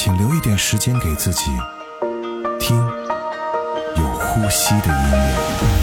请留一点时间给自己，听有呼吸的音乐。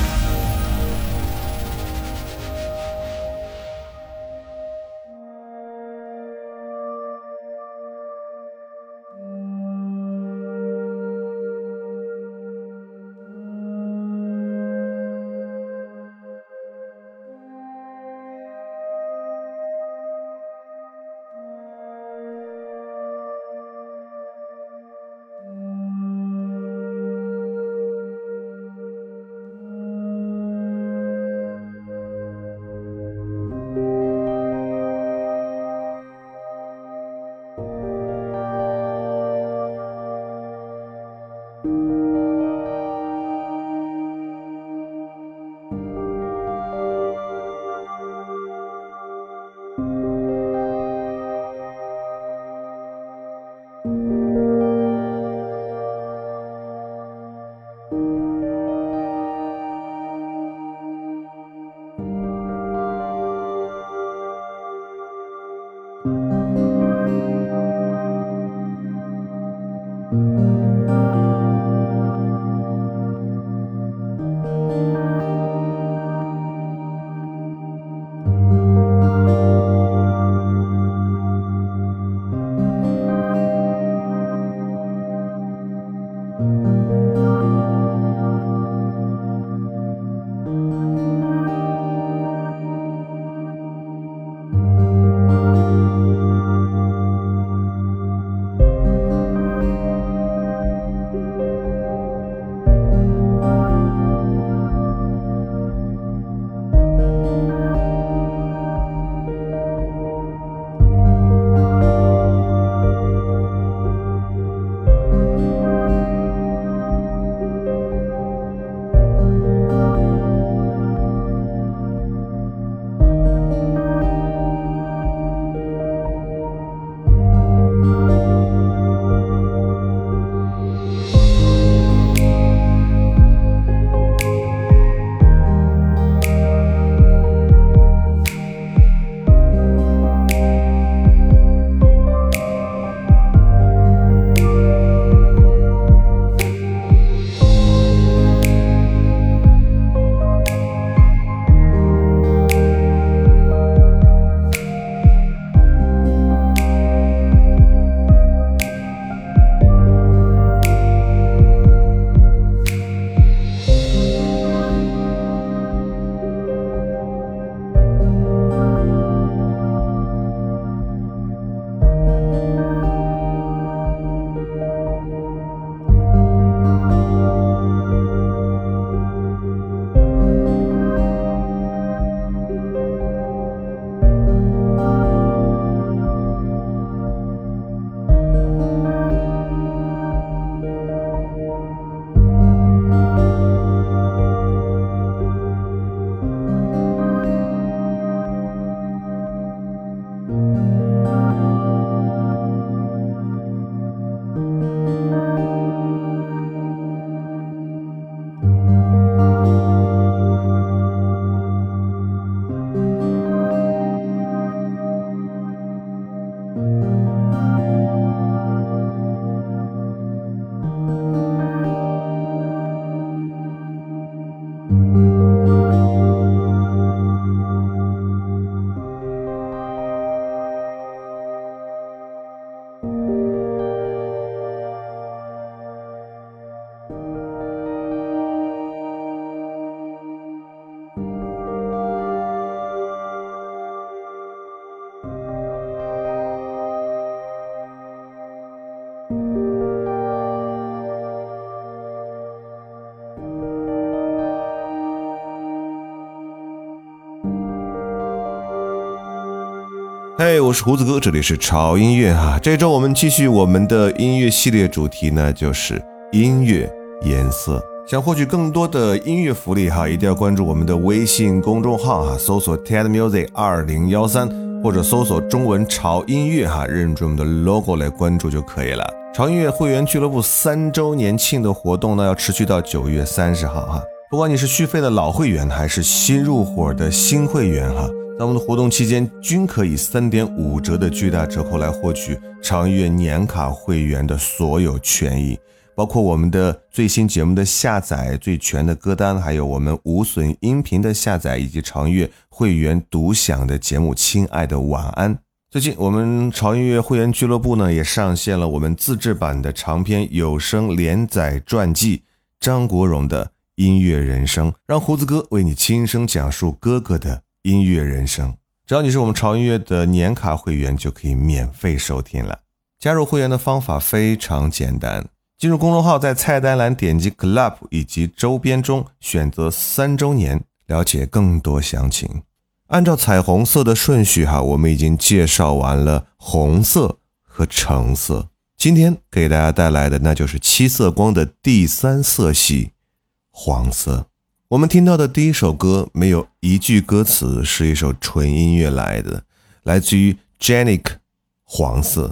嗨，我是胡子哥，这里是潮音乐啊。这周我们继续我们的音乐系列主题呢，就是音乐颜色。想获取更多的音乐福利哈，一定要关注我们的微信公众号哈，搜索 TED Music 二零幺三，或者搜索中文潮音乐哈，认准我们的 logo 来关注就可以了。潮音乐会员俱乐部三周年庆的活动呢，要持续到九月三十号哈。不管你是续费的老会员还是新入伙的新会员哈。在我们的活动期间，均可以三点五折的巨大折扣来获取长月年卡会员的所有权益，包括我们的最新节目的下载最全的歌单，还有我们无损音频的下载，以及长月会员独享的节目《亲爱的晚安》。最近，我们潮音乐会员俱乐部呢也上线了我们自制版的长篇有声连载传记《张国荣的音乐人生》，让胡子哥为你亲身讲述哥哥的。音乐人生，只要你是我们潮音乐的年卡会员，就可以免费收听了。加入会员的方法非常简单，进入公众号，在菜单栏点击 “Club” 以及周边中选择“三周年”，了解更多详情。按照彩虹色的顺序，哈，我们已经介绍完了红色和橙色，今天给大家带来的那就是七色光的第三色系——黄色。我们听到的第一首歌没有一句歌词，是一首纯音乐来的，来自于 j a n i k 黄色》。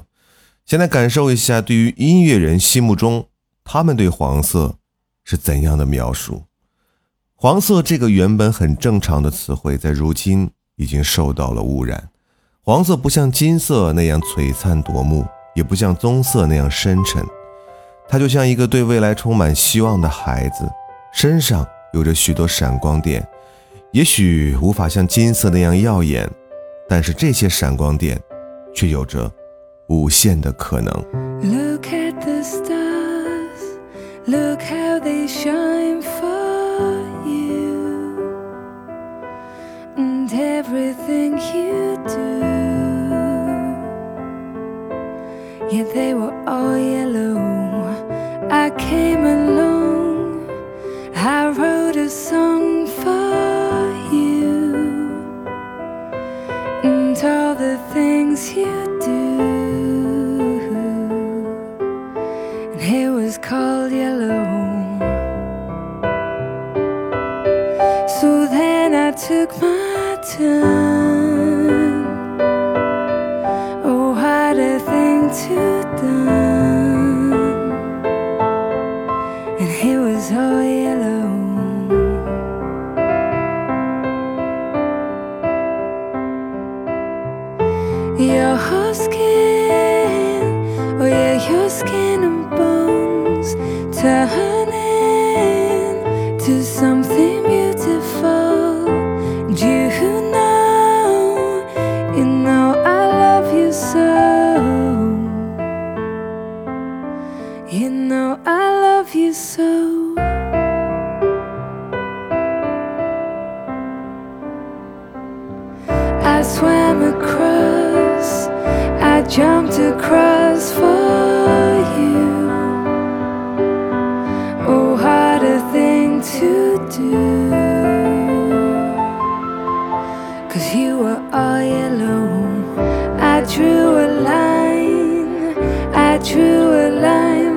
先来感受一下，对于音乐人心目中，他们对黄色是怎样的描述？黄色这个原本很正常的词汇，在如今已经受到了污染。黄色不像金色那样璀璨夺目，也不像棕色那样深沉，它就像一个对未来充满希望的孩子身上。有着许多闪光点，也许无法像金色那样耀眼，但是这些闪光点却有着无限的可能。a song for you and all the things you do. And it was called Yellow. So then I took my time. true alignment.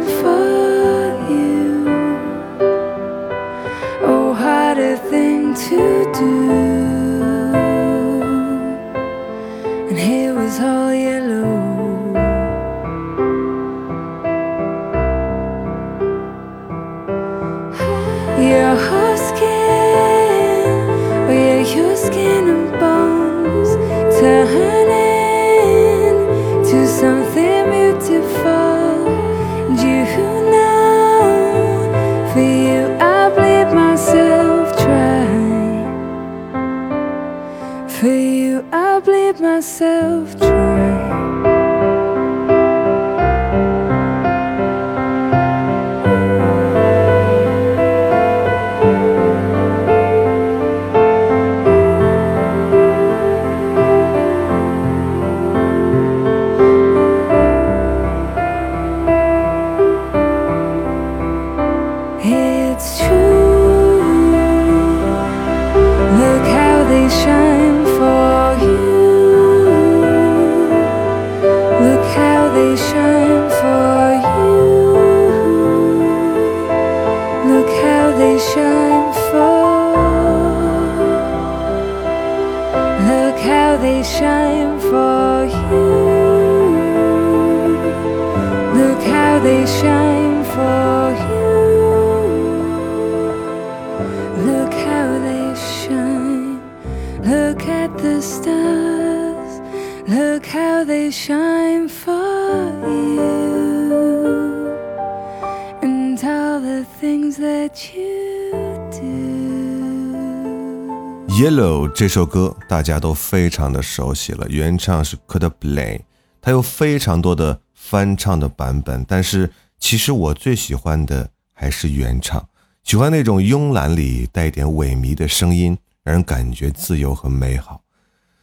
这首歌大家都非常的熟悉了，原唱是 Coldplay，它有非常多的翻唱的版本，但是其实我最喜欢的还是原唱，喜欢那种慵懒里带点萎靡的声音，让人感觉自由和美好。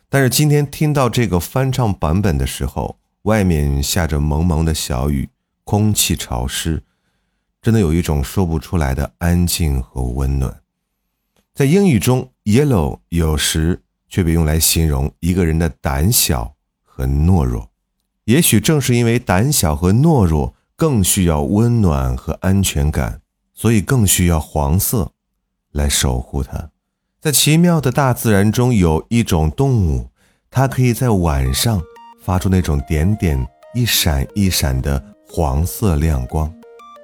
但是今天听到这个翻唱版本的时候，外面下着蒙蒙的小雨，空气潮湿，真的有一种说不出来的安静和温暖，在英语中。Yellow 有时却被用来形容一个人的胆小和懦弱。也许正是因为胆小和懦弱更需要温暖和安全感，所以更需要黄色，来守护它。在奇妙的大自然中，有一种动物，它可以在晚上发出那种点点一闪一闪的黄色亮光。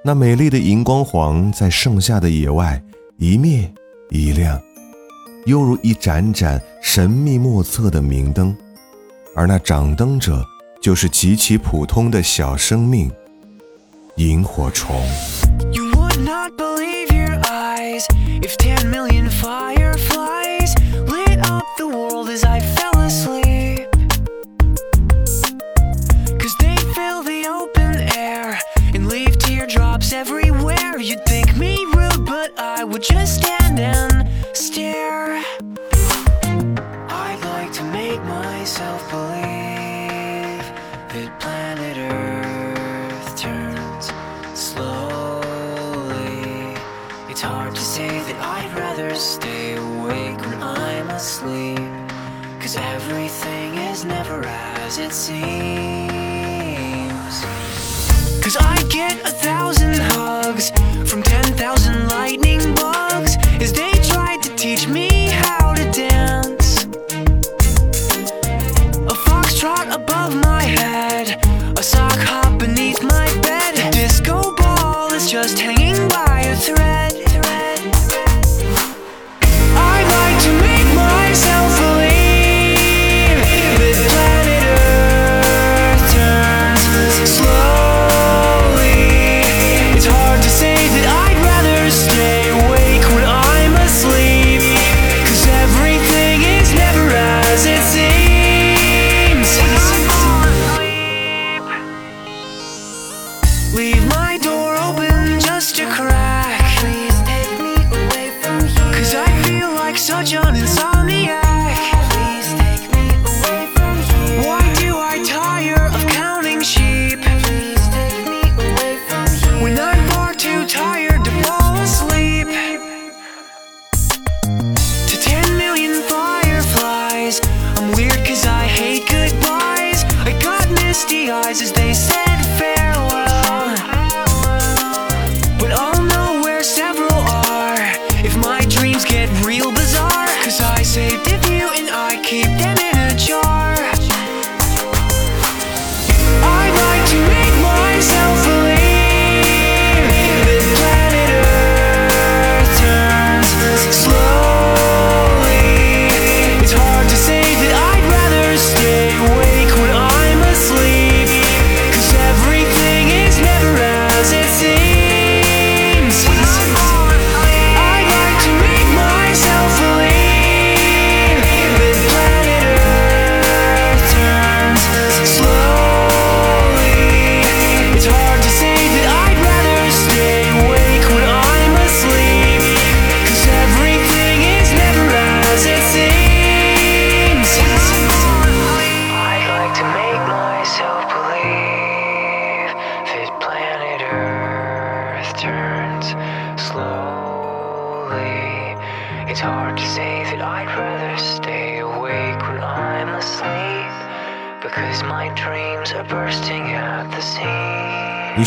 那美丽的荧光黄，在盛夏的野外一灭一亮。犹如一盏盏神秘莫测的明灯，而那掌灯者就是极其普通的小生命——萤火虫。myself believe that planet Earth turns slowly. It's hard to say that I'd rather stay awake when I'm asleep. Cause everything is never as it seems. Cause I get a thousand.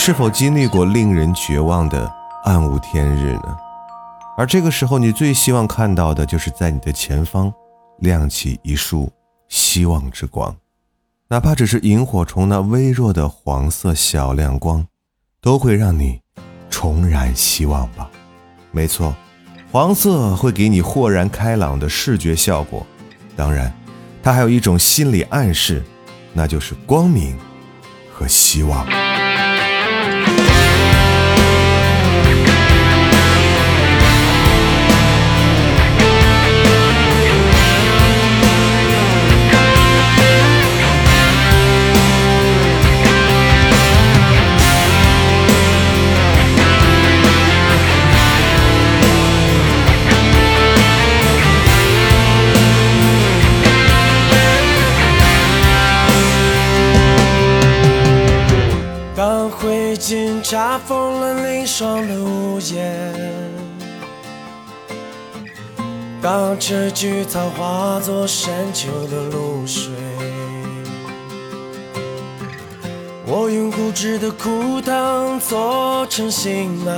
是否经历过令人绝望的暗无天日呢？而这个时候，你最希望看到的就是在你的前方亮起一束希望之光，哪怕只是萤火虫那微弱的黄色小亮光，都会让你重燃希望吧。没错，黄色会给你豁然开朗的视觉效果，当然，它还有一种心理暗示，那就是光明和希望。霜了屋檐，当这菊草化作深秋的露水，我用固执的枯藤做成行囊，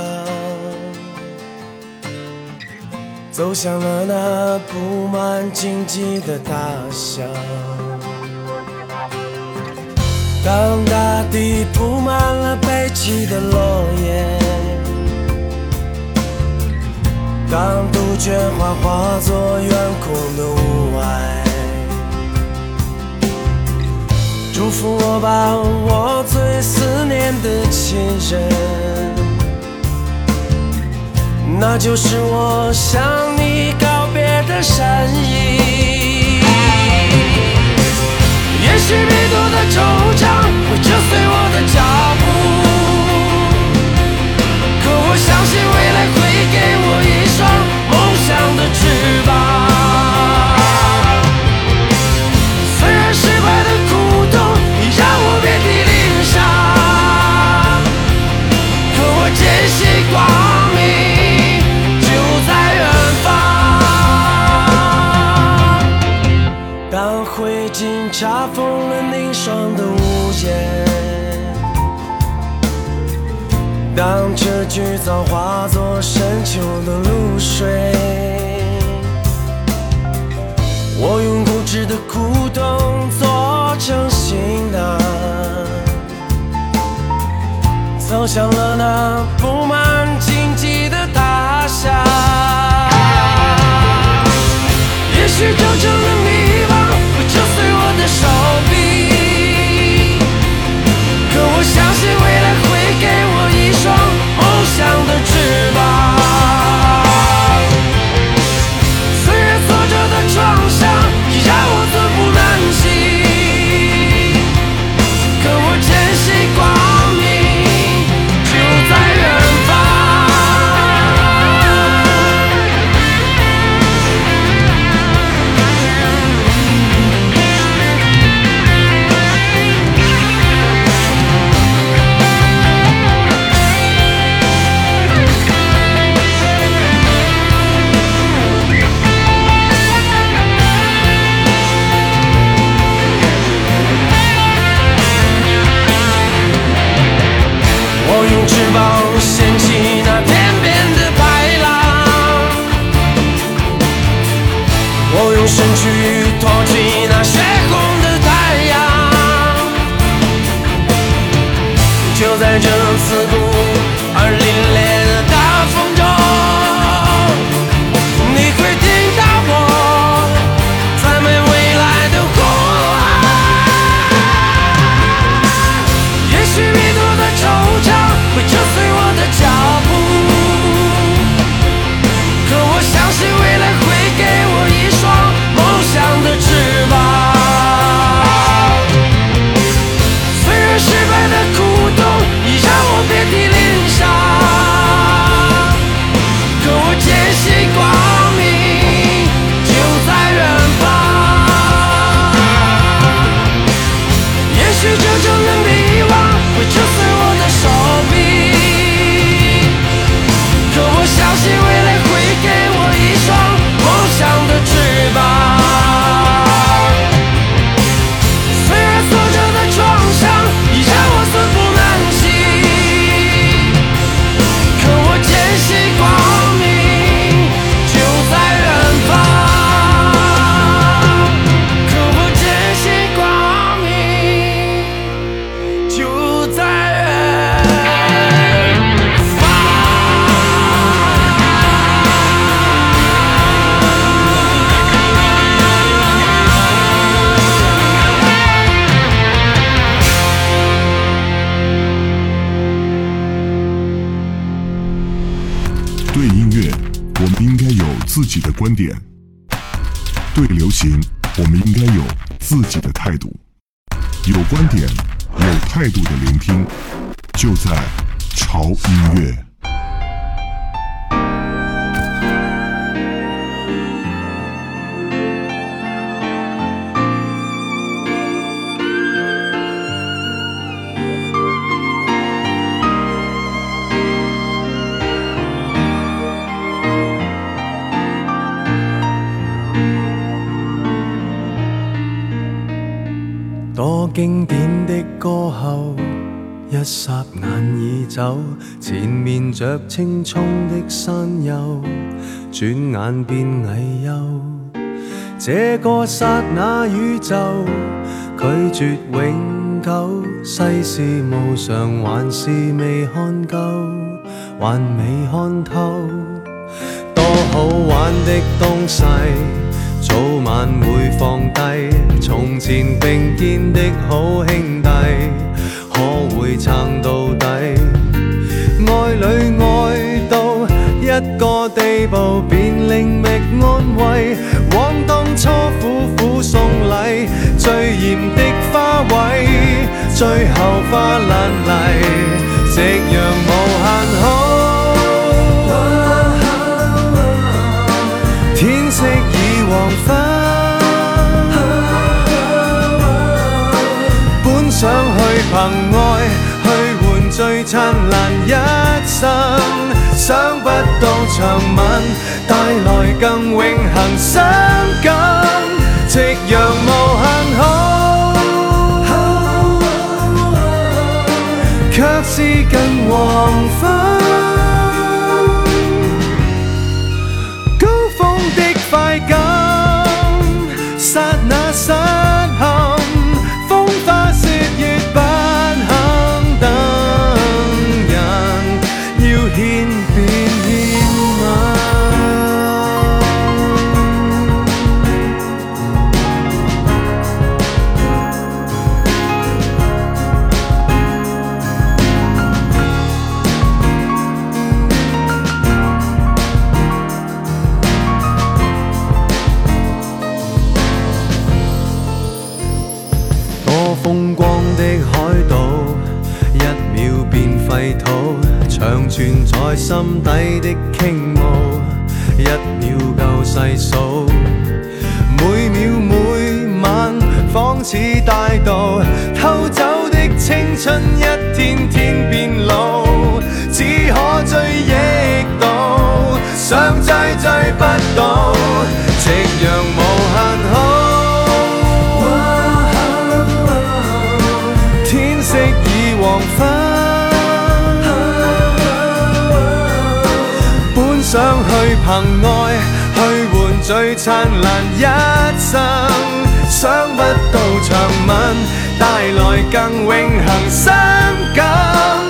走向了那布满荆棘的大象。当大地铺满了悲泣的落叶。当杜鹃花化作远空的雾霭，祝福我吧，我最思念的亲人，那就是我向你告别的身影。也许迷途的惆怅会扯碎我的脚步，可我相信未来。会。一双梦想的翅膀，虽然失败的苦痛已让我遍体鳞伤，可我坚信光明就在远方。当灰烬查封了凝霜的屋檐，当这句灶化作。走向了那布满荆棘的大厦。也许就这 you 眼变矮丘，这个刹那宇宙拒绝永久，世事无常还是未看够，还未看透，多好玩的东西早晚会放低，从前并肩的好兄弟可会撑到底？爱侣。一個地步，便令覓安慰。枉當初苦苦送禮，最艷的花卉，最後花爛泥，夕陽無限好。天色已黃昏，本想去憑愛。最灿烂一生，想不到长吻带来更永恒伤感。夕阳无限好，却是近黄昏。高峰的快感。最灿烂一生，想不到长吻带来更永恒伤感。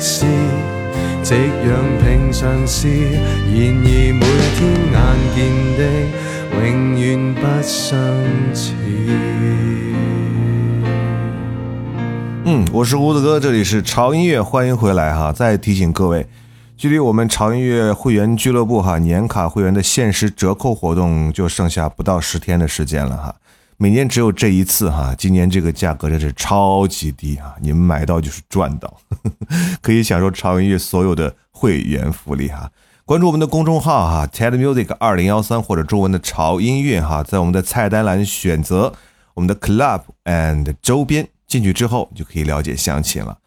是，夕阳平常事。然而每天眼见的，永远不相似。嗯，我是胡子哥，这里是潮音乐，欢迎回来哈！再提醒各位，距离我们潮音乐会员俱乐部哈年卡会员的限时折扣活动就剩下不到十天的时间了哈。每年只有这一次哈，今年这个价格真是超级低啊！你们买到就是赚到，呵 呵可以享受潮音乐所有的会员福利哈。关注我们的公众号哈，TED Music 二零幺三或者中文的潮音乐哈，在我们的菜单栏选择我们的 Club and 周边，进去之后就可以了解详情了。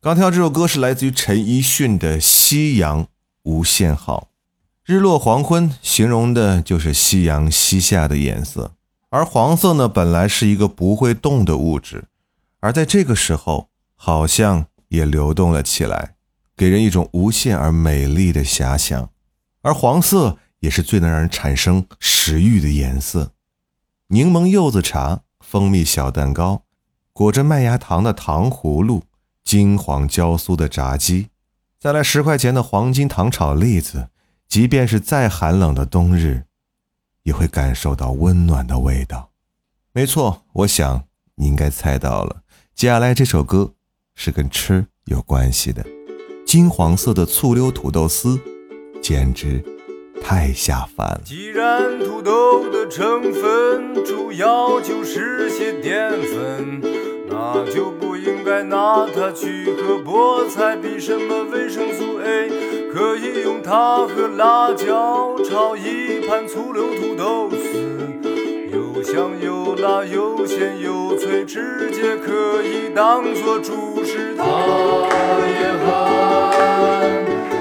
刚听到这首歌是来自于陈奕迅的《夕阳无限好》，日落黄昏形容的就是夕阳西下的颜色。而黄色呢，本来是一个不会动的物质，而在这个时候，好像也流动了起来，给人一种无限而美丽的遐想。而黄色也是最能让人产生食欲的颜色。柠檬柚子茶、蜂蜜小蛋糕、裹着麦芽糖的糖葫芦、金黄焦酥的炸鸡，再来十块钱的黄金糖炒栗子，即便是再寒冷的冬日。你会感受到温暖的味道。没错，我想你应该猜到了。接下来这首歌是跟吃有关系的。金黄色的醋溜土豆丝，简直太下饭了。既然土豆的成分主要就是些淀粉。那就不应该拿它去和菠菜比什么维生素 A，可以用它和辣椒炒一盘醋溜土豆丝，又香又辣又鲜又脆，直接可以当做主食，它也很。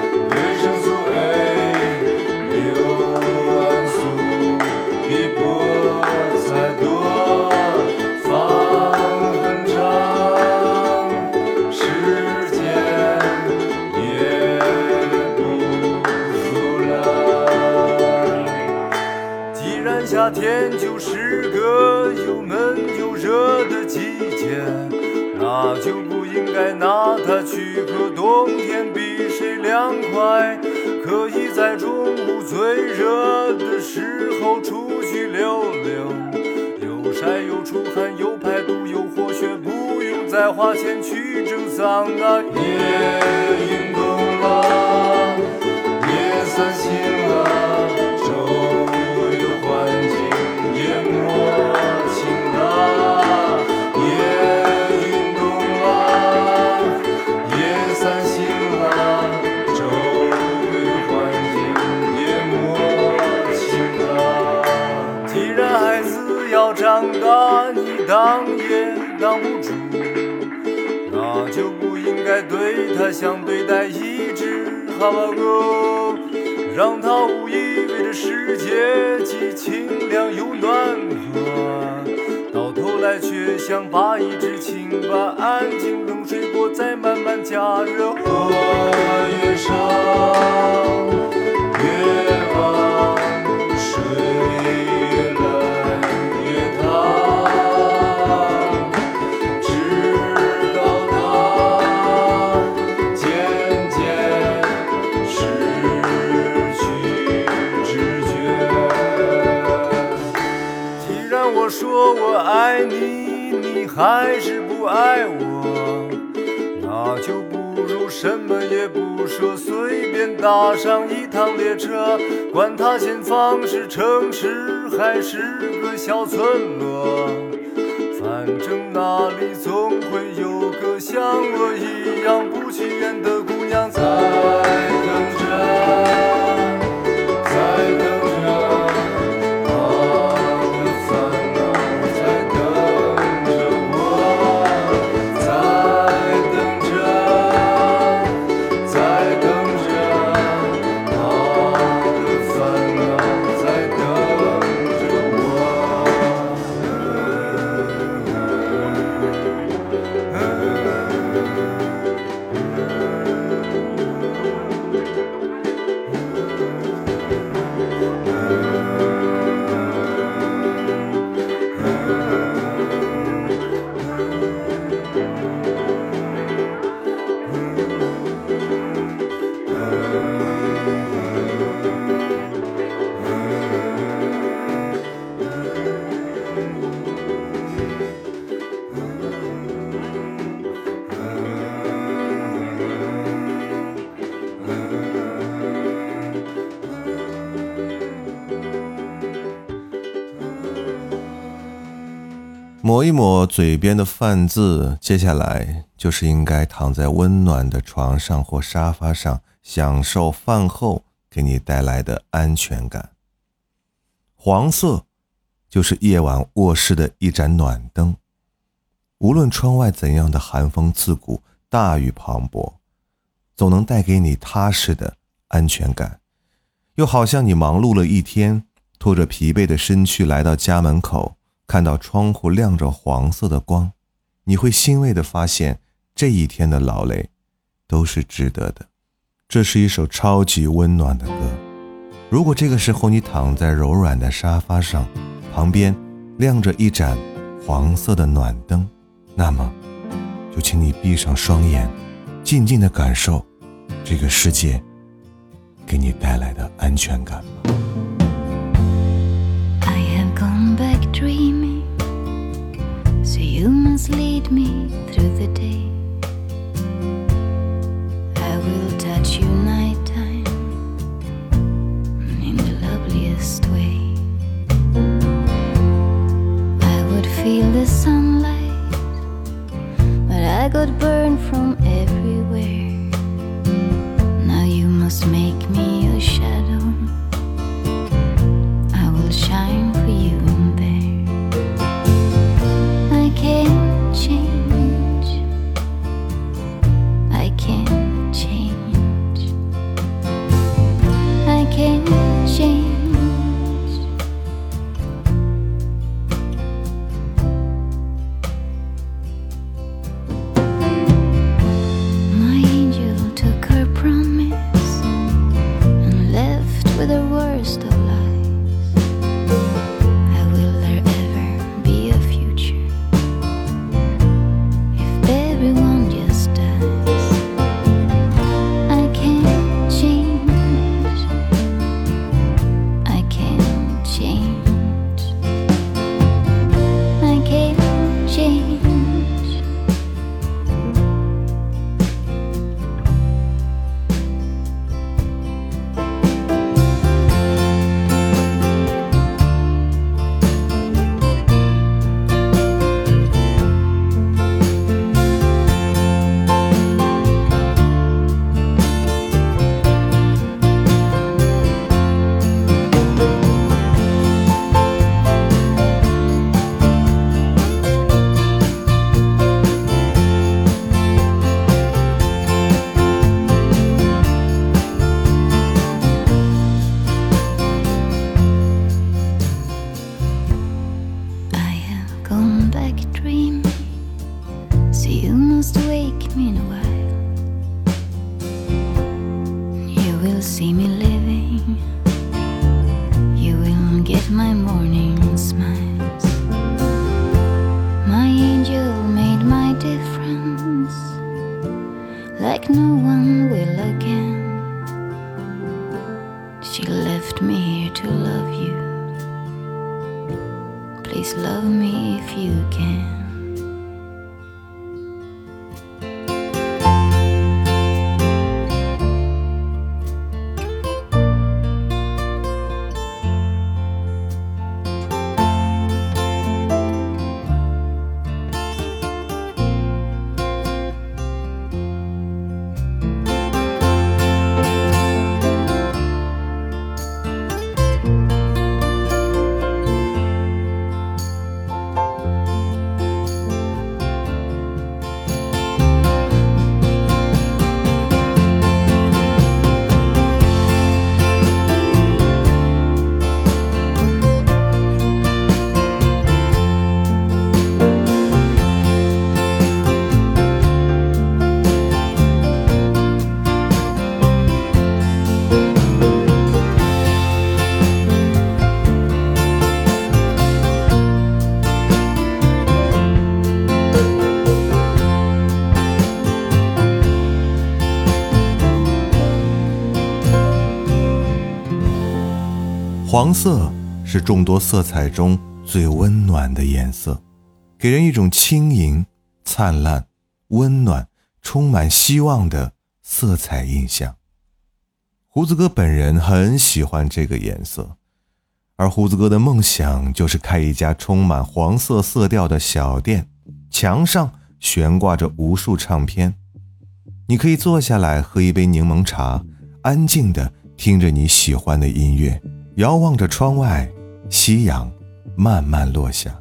热的季节，那就不应该拿它去和冬天比谁凉快，可以在中午最热的时候出去溜溜，又晒又出汗又排毒又活血，不用再花钱去蒸桑拿。夜运动了，夜散心了，周围的环境也摸清了。要长大，你挡也挡不住，那就不应该对他像对待一只哈巴狗，让他误以为这世界既清凉又暖和，到头来却像把一只青蛙安静冷水锅，再慢慢加热和越上越。还是不爱我，那就不如什么也不说，随便搭上一趟列车，管它前方是城市还是个小村落，反正那里总会有个像我一样不起眼的姑娘在。抹一抹嘴边的饭渍，接下来就是应该躺在温暖的床上或沙发上，享受饭后给你带来的安全感。黄色，就是夜晚卧室的一盏暖灯，无论窗外怎样的寒风刺骨、大雨磅礴，总能带给你踏实的安全感，又好像你忙碌了一天，拖着疲惫的身躯来到家门口。看到窗户亮着黄色的光，你会欣慰地发现，这一天的劳累都是值得的。这是一首超级温暖的歌。如果这个时候你躺在柔软的沙发上，旁边亮着一盏黄色的暖灯，那么就请你闭上双眼，静静地感受这个世界给你带来的安全感。吧。lead me through the day. I will touch you nighttime in the loveliest way. I would feel the sunlight, but I got burned from everywhere. Now you must make me. 黄色是众多色彩中最温暖的颜色，给人一种轻盈、灿烂、温暖、充满希望的色彩印象。胡子哥本人很喜欢这个颜色，而胡子哥的梦想就是开一家充满黄色色调的小店，墙上悬挂着无数唱片，你可以坐下来喝一杯柠檬茶，安静地听着你喜欢的音乐。遥望着窗外，夕阳慢慢落下。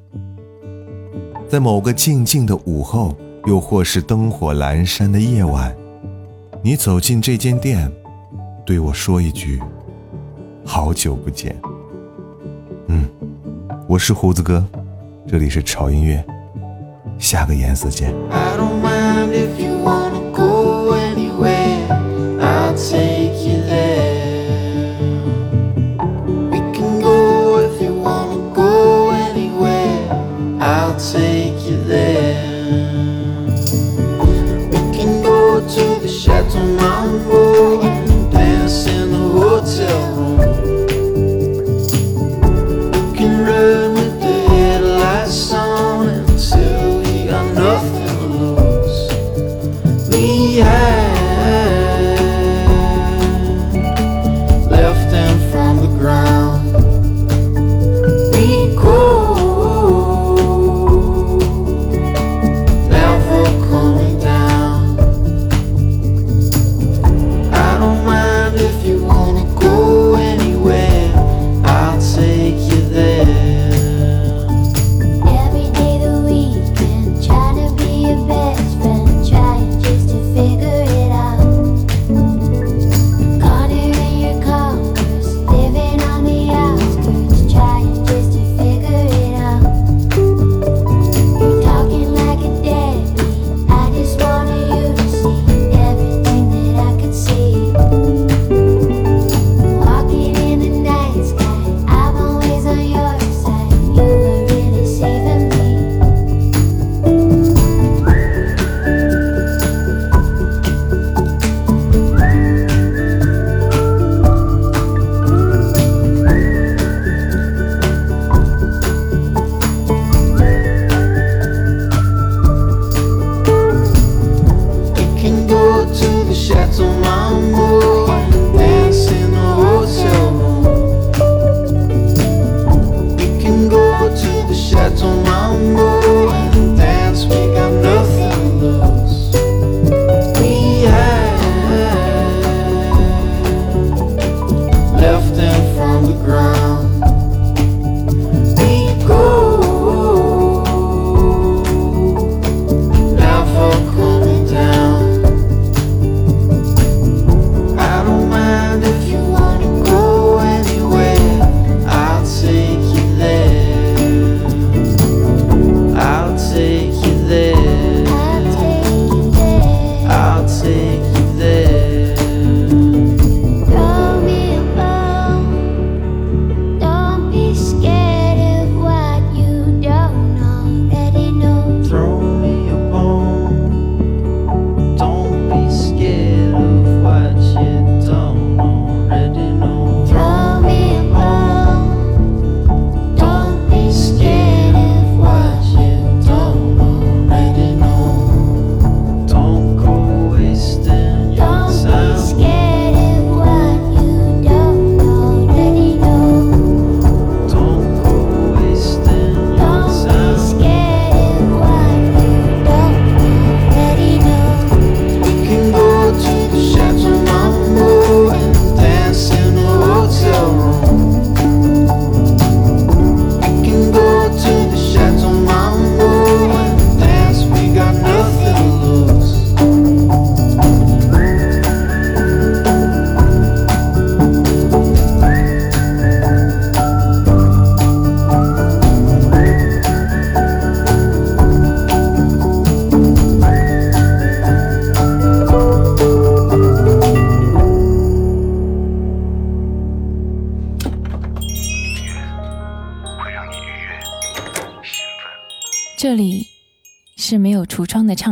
在某个静静的午后，又或是灯火阑珊的夜晚，你走进这间店，对我说一句：“好久不见。”嗯，我是胡子哥，这里是潮音乐，下个颜色见。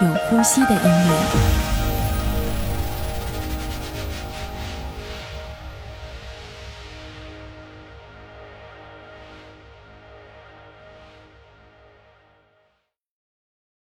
有呼吸的音乐。